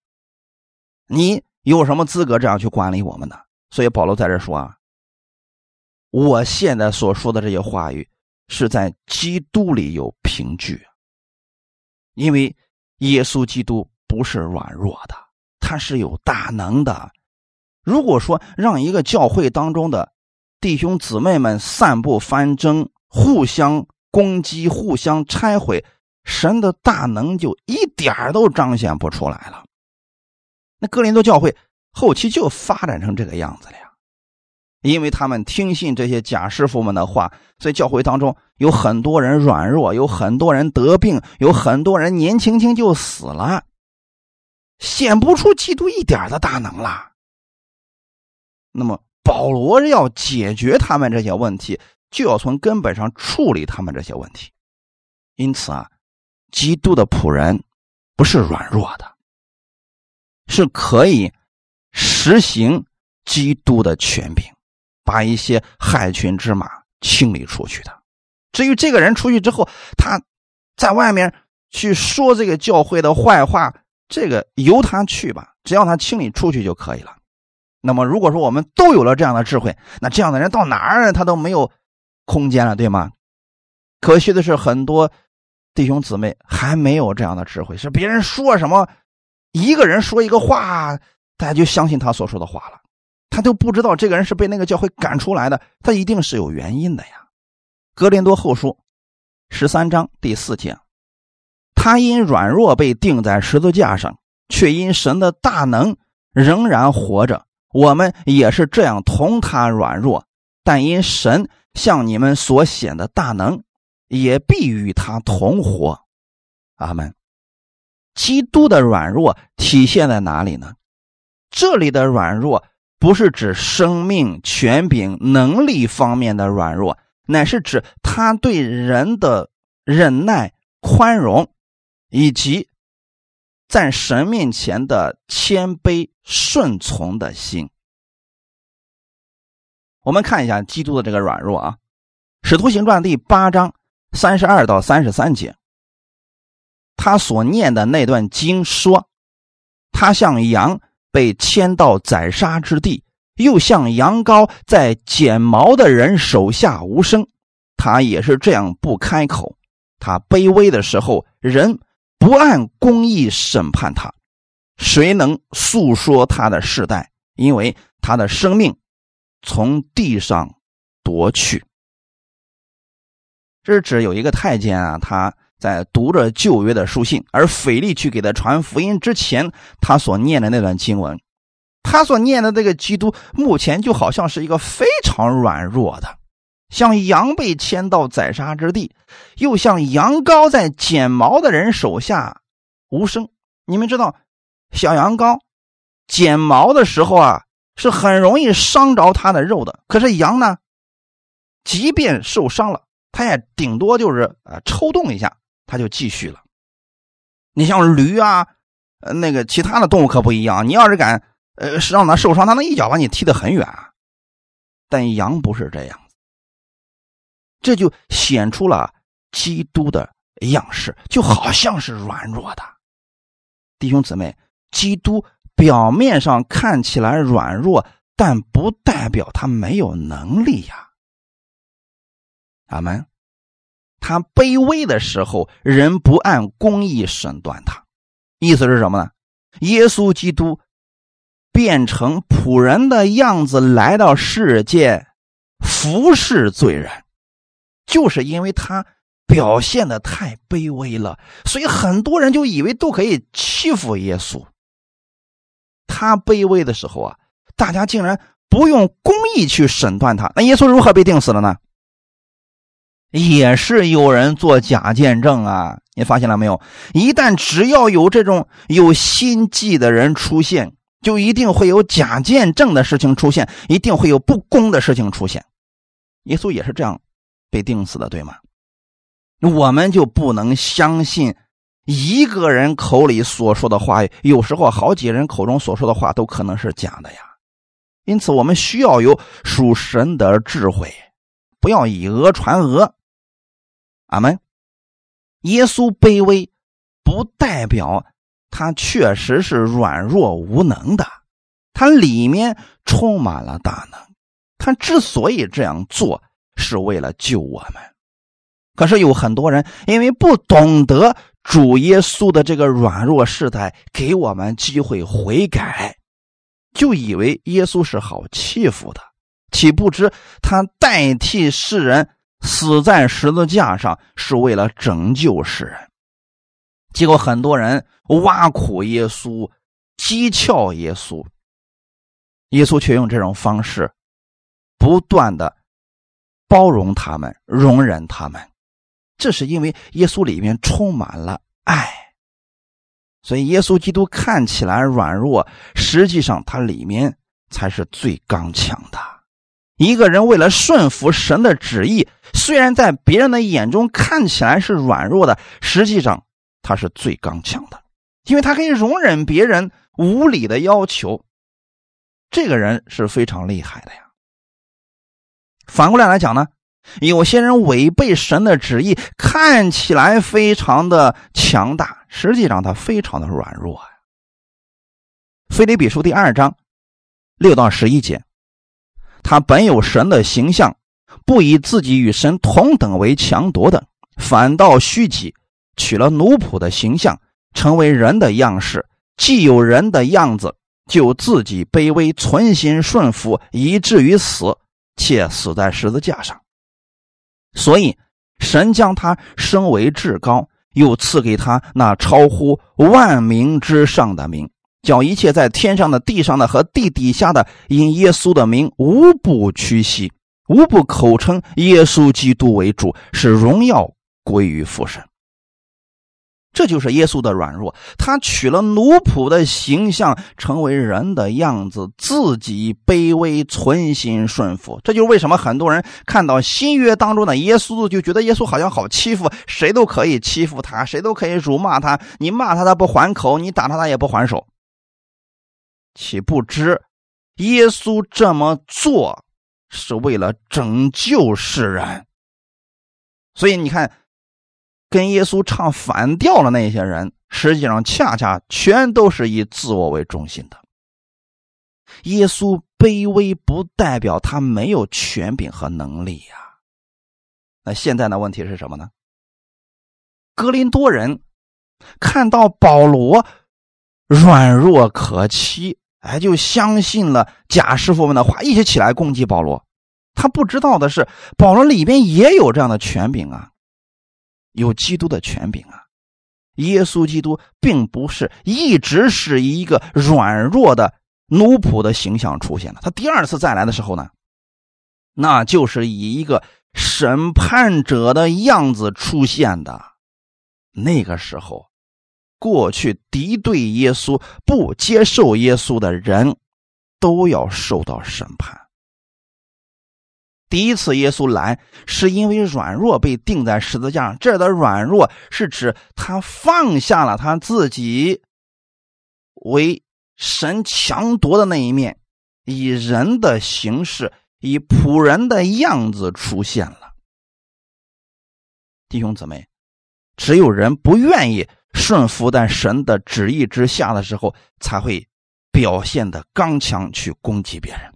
你有什么资格这样去管理我们呢？所以保罗在这说啊，我现在所说的这些话语是在基督里有凭据，因为耶稣基督不是软弱的，他是有大能的。如果说让一个教会当中的弟兄姊妹们散布纷争、互相攻击、互相拆毁。神的大能就一点都彰显不出来了。那哥林多教会后期就发展成这个样子了呀，因为他们听信这些假师傅们的话，所以教会当中有很多人软弱，有很多人得病，有很多人年轻轻就死了，显不出基督一点的大能了。那么保罗要解决他们这些问题，就要从根本上处理他们这些问题。因此啊。基督的仆人不是软弱的，是可以实行基督的权柄，把一些害群之马清理出去的。至于这个人出去之后，他在外面去说这个教会的坏话，这个由他去吧，只要他清理出去就可以了。那么，如果说我们都有了这样的智慧，那这样的人到哪儿他都没有空间了，对吗？可惜的是，很多弟兄姊妹还没有这样的智慧，是别人说什么，一个人说一个话，大家就相信他所说的话了。他都不知道这个人是被那个教会赶出来的，他一定是有原因的呀。格林多后书十三章第四节，他因软弱被钉在十字架上，却因神的大能仍然活着。我们也是这样同他软弱，但因神向你们所显的大能，也必与他同活。阿门。基督的软弱体现在哪里呢？这里的软弱不是指生命、权柄、能力方面的软弱，乃是指他对人的忍耐、宽容，以及。在神面前的谦卑顺从的心，我们看一下基督的这个软弱啊，《使徒行传》第八章三十二到三十三节，他所念的那段经说：“他像羊被牵到宰杀之地，又像羊羔在剪毛的人手下无声。他也是这样不开口。他卑微的时候，人。”不按公义审判他，谁能诉说他的世代？因为他的生命从地上夺去。是指有一个太监啊，他在读着旧约的书信，而腓力去给他传福音之前，他所念的那段经文，他所念的这个基督，目前就好像是一个非常软弱的。像羊被牵到宰杀之地，又像羊羔在剪毛的人手下无声。你们知道，小羊羔剪毛的时候啊，是很容易伤着它的肉的。可是羊呢，即便受伤了，它也顶多就是呃抽动一下，它就继续了。你像驴啊，呃那个其他的动物可不一样，你要是敢呃让它受伤，它能一脚把你踢得很远啊。但羊不是这样。这就显出了基督的样式，就好像是软弱的弟兄姊妹。基督表面上看起来软弱，但不代表他没有能力呀。阿门。他卑微的时候，人不按公义审断他，意思是什么呢？耶稣基督变成仆人的样子来到世界，服侍罪人。就是因为他表现的太卑微了，所以很多人就以为都可以欺负耶稣。他卑微的时候啊，大家竟然不用公义去审断他。那耶稣如何被定死了呢？也是有人做假见证啊！你发现了没有？一旦只要有这种有心计的人出现，就一定会有假见证的事情出现，一定会有不公的事情出现。耶稣也是这样。被定死的，对吗？我们就不能相信一个人口里所说的话，有时候好几人口中所说的话都可能是假的呀。因此，我们需要有属神的智慧，不要以讹传讹。阿门。耶稣卑微，不代表他确实是软弱无能的，他里面充满了大能。他之所以这样做。是为了救我们，可是有很多人因为不懂得主耶稣的这个软弱世态，给我们机会悔改，就以为耶稣是好欺负的，岂不知他代替世人死在十字架上是为了拯救世人。结果很多人挖苦耶稣，讥诮耶稣，耶稣却用这种方式不断的。包容他们，容忍他们，这是因为耶稣里面充满了爱，所以耶稣基督看起来软弱，实际上他里面才是最刚强的。一个人为了顺服神的旨意，虽然在别人的眼中看起来是软弱的，实际上他是最刚强的，因为他可以容忍别人无理的要求，这个人是非常厉害的呀。反过来来讲呢，有些人违背神的旨意，看起来非常的强大，实际上他非常的软弱呀。腓立比书第二章六到十一节，他本有神的形象，不以自己与神同等为强夺的，反倒虚己，取了奴仆的形象，成为人的样式。既有人的样子，就自己卑微，存心顺服，以至于死。且死在十字架上，所以神将他升为至高，又赐给他那超乎万名之上的名，叫一切在天上的、地上的和地底下的，因耶稣的名无不屈膝，无不口称耶稣基督为主，使荣耀归于父神。这就是耶稣的软弱，他取了奴仆的形象，成为人的样子，自己卑微，存心顺服。这就是为什么很多人看到新约当中的耶稣，就觉得耶稣好像好欺负，谁都可以欺负他，谁都可以辱骂他。你骂他，他不还口；你打他，他也不还手。岂不知耶稣这么做是为了拯救世人？所以你看。跟耶稣唱反调的那些人，实际上恰恰全都是以自我为中心的。耶稣卑微不代表他没有权柄和能力呀。那现在的问题是什么呢？格林多人看到保罗软弱可欺，哎，就相信了假师傅们的话，一起起来攻击保罗。他不知道的是，保罗里边也有这样的权柄啊。有基督的权柄啊！耶稣基督并不是一直是一个软弱的奴仆的形象出现的。他第二次再来的时候呢，那就是以一个审判者的样子出现的。那个时候，过去敌对耶稣、不接受耶稣的人，都要受到审判。第一次耶稣来是因为软弱被钉在十字架上，这儿的软弱是指他放下了他自己为神强夺的那一面，以人的形式，以仆人的样子出现了。弟兄姊妹，只有人不愿意顺服在神的旨意之下的时候，才会表现的刚强去攻击别人。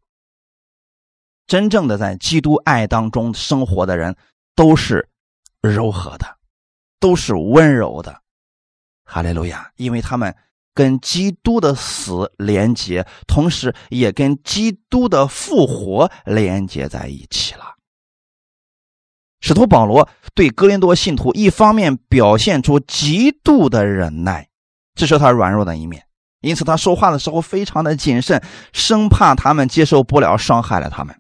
真正的在基督爱当中生活的人，都是柔和的，都是温柔的。哈利路亚！因为他们跟基督的死连接，同时也跟基督的复活连接在一起了。使徒保罗对哥林多信徒，一方面表现出极度的忍耐，这是他软弱的一面，因此他说话的时候非常的谨慎，生怕他们接受不了，伤害了他们。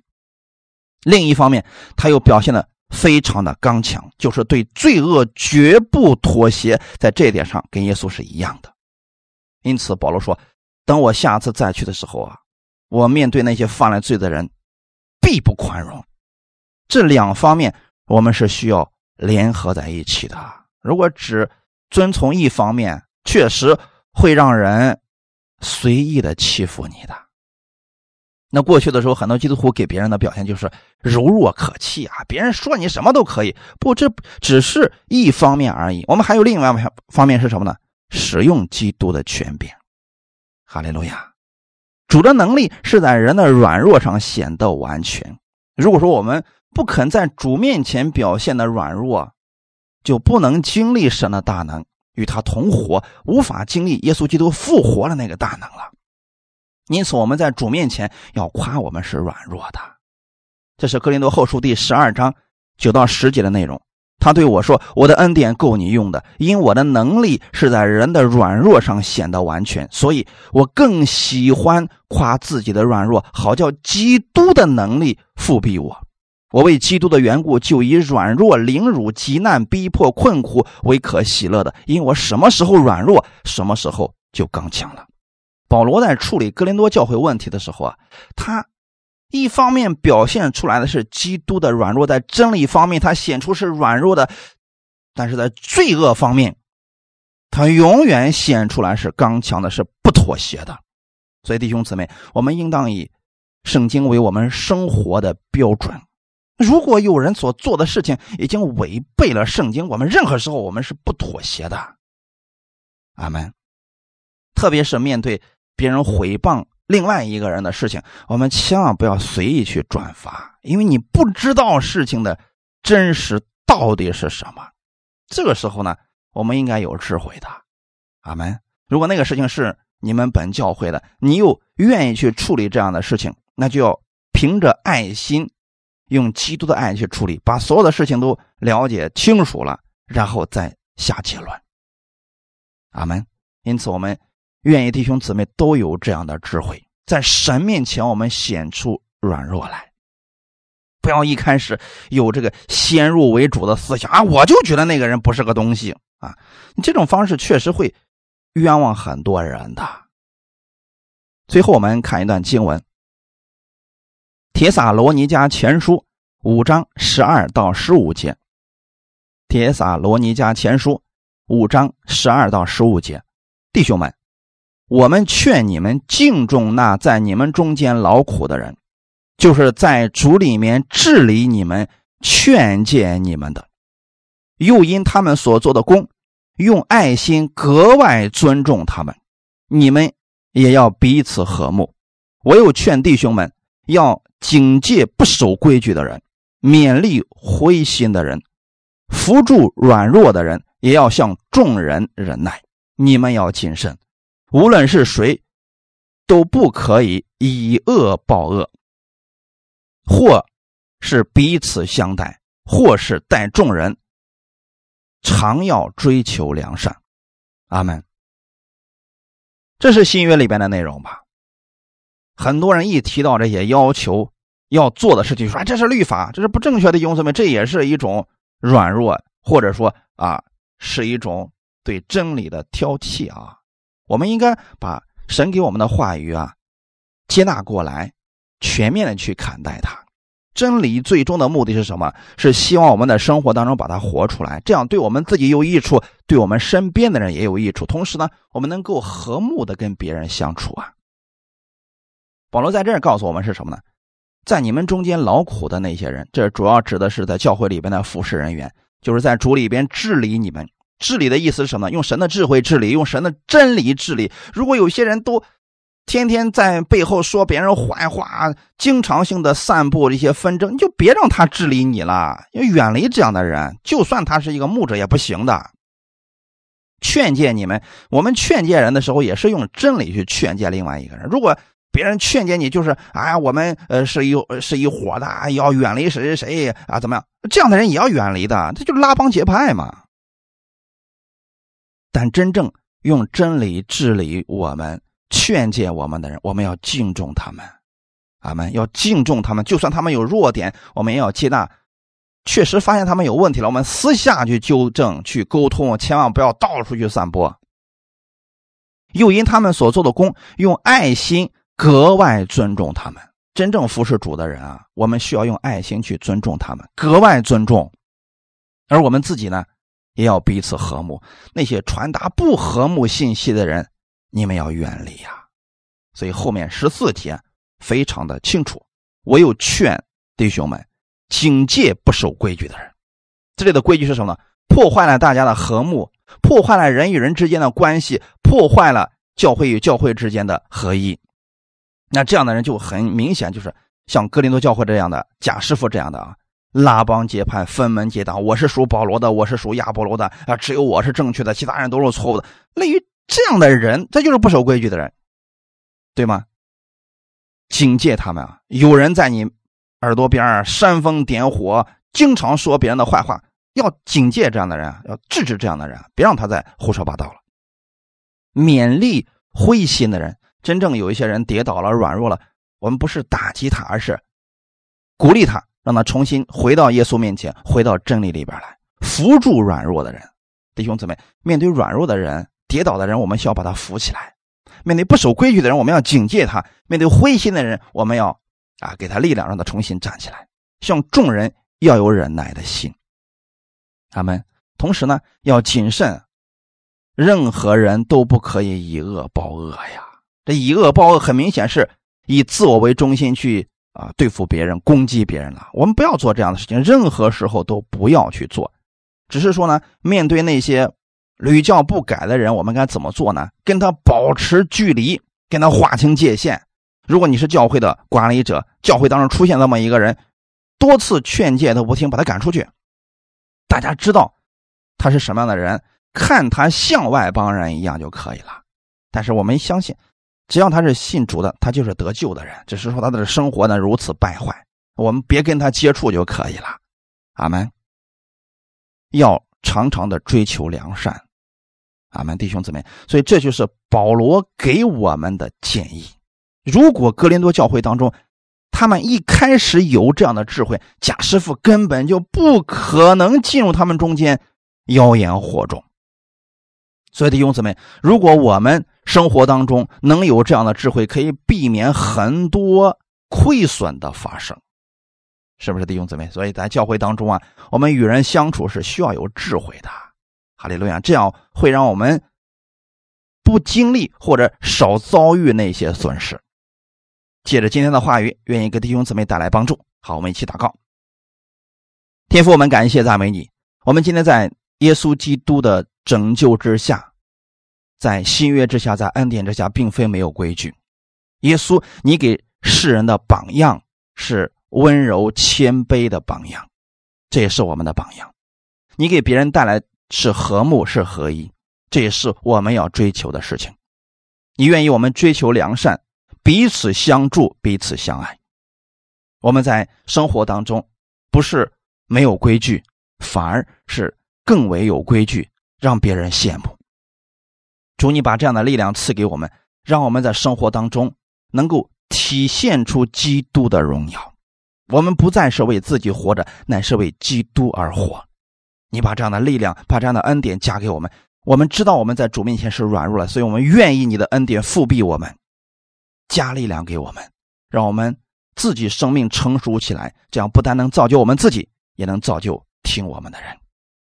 另一方面，他又表现的非常的刚强，就是对罪恶绝不妥协，在这一点上跟耶稣是一样的。因此，保罗说：“等我下次再去的时候啊，我面对那些犯了罪的人，必不宽容。”这两方面我们是需要联合在一起的。如果只遵从一方面，确实会让人随意的欺负你的。那过去的时候，很多基督徒给别人的表现就是柔弱可欺啊，别人说你什么都可以。不，这只是一方面而已。我们还有另外一方面是什么呢？使用基督的权柄。哈利路亚！主的能力是在人的软弱上显得完全。如果说我们不肯在主面前表现的软弱，就不能经历神的大能，与他同活，无法经历耶稣基督复活的那个大能了。因此，我们在主面前要夸我们是软弱的。这是《哥林多后书》第十二章九到十节的内容。他对我说：“我的恩典够你用的，因我的能力是在人的软弱上显得完全。所以我更喜欢夸自己的软弱，好叫基督的能力复庇我。我为基督的缘故，就以软弱、凌辱、极难、逼迫、困苦为可喜乐的，因我什么时候软弱，什么时候就刚强了。”保罗在处理哥林多教会问题的时候啊，他一方面表现出来的是基督的软弱，在真理方面他显出是软弱的，但是在罪恶方面，他永远显出来是刚强的，是不妥协的。所以弟兄姊妹，我们应当以圣经为我们生活的标准。如果有人所做的事情已经违背了圣经，我们任何时候我们是不妥协的。阿门。特别是面对别人毁谤另外一个人的事情，我们千万不要随意去转发，因为你不知道事情的真实到底是什么。这个时候呢，我们应该有智慧的。阿门。如果那个事情是你们本教会的，你又愿意去处理这样的事情，那就要凭着爱心，用基督的爱去处理，把所有的事情都了解清楚了，然后再下结论。阿门。因此，我们愿意弟兄姊妹都有这样的智慧，在神面前我们显出软弱来，不要一开始有这个先入为主的思想啊！我就觉得那个人不是个东西啊！这种方式确实会冤枉很多人的。最后，我们看一段经文，《铁撒罗尼迦前书》五章十二到十五节，《铁撒罗尼迦前书》五章十二到十五节。弟兄们，我们劝你们敬重那在你们中间劳苦的人，就是在主里面治理你们、劝诫你们的，又因他们所做的功，用爱心格外尊重他们。你们也要彼此和睦。我又劝弟兄们要警戒不守规矩的人，勉励灰心的人，扶助软弱的人，也要向众人忍耐。你们要谨慎，无论是谁，都不可以以恶报恶，或是彼此相待，或是待众人，常要追求良善。阿门。这是新约里边的内容吧？很多人一提到这些要求要做的事情，说这是律法，这是不正确的，兄弟们，这也是一种软弱，或者说啊，是一种。对真理的挑剔啊，我们应该把神给我们的话语啊接纳过来，全面的去看待它。真理最终的目的是什么？是希望我们的生活当中把它活出来，这样对我们自己有益处，对我们身边的人也有益处。同时呢，我们能够和睦的跟别人相处啊。保罗在这儿告诉我们是什么呢？在你们中间劳苦的那些人，这主要指的是在教会里边的服侍人员，就是在主里边治理你们。治理的意思是什么？用神的智慧治理，用神的真理治理。如果有些人都天天在背后说别人坏话，经常性的散布一些纷争，你就别让他治理你了，要远离这样的人。就算他是一个牧者，也不行的。劝诫你们，我们劝诫人的时候，也是用真理去劝诫另外一个人。如果别人劝诫你，就是哎，我们呃是一是一伙的，要远离谁谁谁啊，怎么样？这样的人也要远离的，这就拉帮结派嘛。但真正用真理治理我们、劝诫我们的人，我们要敬重他们，阿门。要敬重他们，就算他们有弱点，我们也要接纳。确实发现他们有问题了，我们私下去纠正、去沟通，千万不要到处去散播。又因他们所做的功，用爱心格外尊重他们。真正服侍主的人啊，我们需要用爱心去尊重他们，格外尊重。而我们自己呢？也要彼此和睦。那些传达不和睦信息的人，你们要远离呀。所以后面十四节非常的清楚。我又劝弟兄们，警戒不守规矩的人。这里的规矩是什么呢？破坏了大家的和睦，破坏了人与人之间的关系，破坏了教会与教会之间的合一。那这样的人就很明显，就是像哥林多教会这样的贾师傅这样的啊。拉帮结派，分门结党。我是属保罗的，我是属亚波罗的啊，只有我是正确的，其他人都是错误的。类于这样的人，这就是不守规矩的人，对吗？警戒他们啊！有人在你耳朵边煽风点火，经常说别人的坏话，要警戒这样的人，要制止这样的人，别让他再胡说八道了。勉励灰心的人，真正有一些人跌倒了、软弱了，我们不是打击他，而是鼓励他。让他重新回到耶稣面前，回到真理里边来，扶助软弱的人。弟兄姊妹，面对软弱的人、跌倒的人，我们需要把他扶起来；面对不守规矩的人，我们要警戒他；面对灰心的人，我们要啊给他力量，让他重新站起来。向众人要有忍耐的心。他们同时呢要谨慎，任何人都不可以以恶报恶呀。这以恶报恶，很明显是以自我为中心去啊对付别人、攻击别人了。我们不要做这样的事情，任何时候都不要去做。只是说呢，面对那些屡教不改的人，我们该怎么做呢？跟他保持距离，跟他划清界限。如果你是教会的管理者，教会当中出现这么一个人，多次劝诫都不听，把他赶出去。大家知道他是什么样的人，看他像外邦人一样就可以了。但是我们相信，只要他是信主的，他就是得救的人。只是说他的生活呢如此败坏，我们别跟他接触就可以了。阿门。要常常的追求良善，阿门，弟兄姊妹。所以这就是保罗给我们的建议。如果哥林多教会当中，他们一开始有这样的智慧，贾师傅根本就不可能进入他们中间妖言惑众。所以弟兄姊妹，如果我们生活当中能有这样的智慧，可以避免很多亏损的发生，是不是弟兄姊妹？所以在教会当中啊，我们与人相处是需要有智慧的。哈利路亚，这样会让我们不经历或者少遭遇那些损失。借着今天的话语，愿意给弟兄姊妹带来帮助。好，我们一起祷告。天父，我们感谢赞美你。我们今天在耶稣基督的拯救之下，在新约之下，在恩典之下，并非没有规矩。耶稣，你给世人的榜样是温柔谦卑的榜样，这也是我们的榜样。你给别人带来是和睦，是合一，这也是我们要追求的事情。你愿意我们追求良善。彼此相助，彼此相爱。我们在生活当中不是没有规矩，反而是更为有规矩，让别人羡慕。主，你把这样的力量赐给我们，让我们在生活当中能够体现出基督的荣耀。我们不再是为自己活着，乃是为基督而活。你把这样的力量，把这样的恩典加给我们。我们知道我们在主面前是软弱了，所以我们愿意你的恩典复庇我们。加力量给我们，让我们自己生命成熟起来，这样不但能造就我们自己，也能造就听我们的人。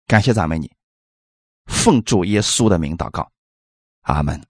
感谢赞美你，奉主耶稣的名祷告，阿门。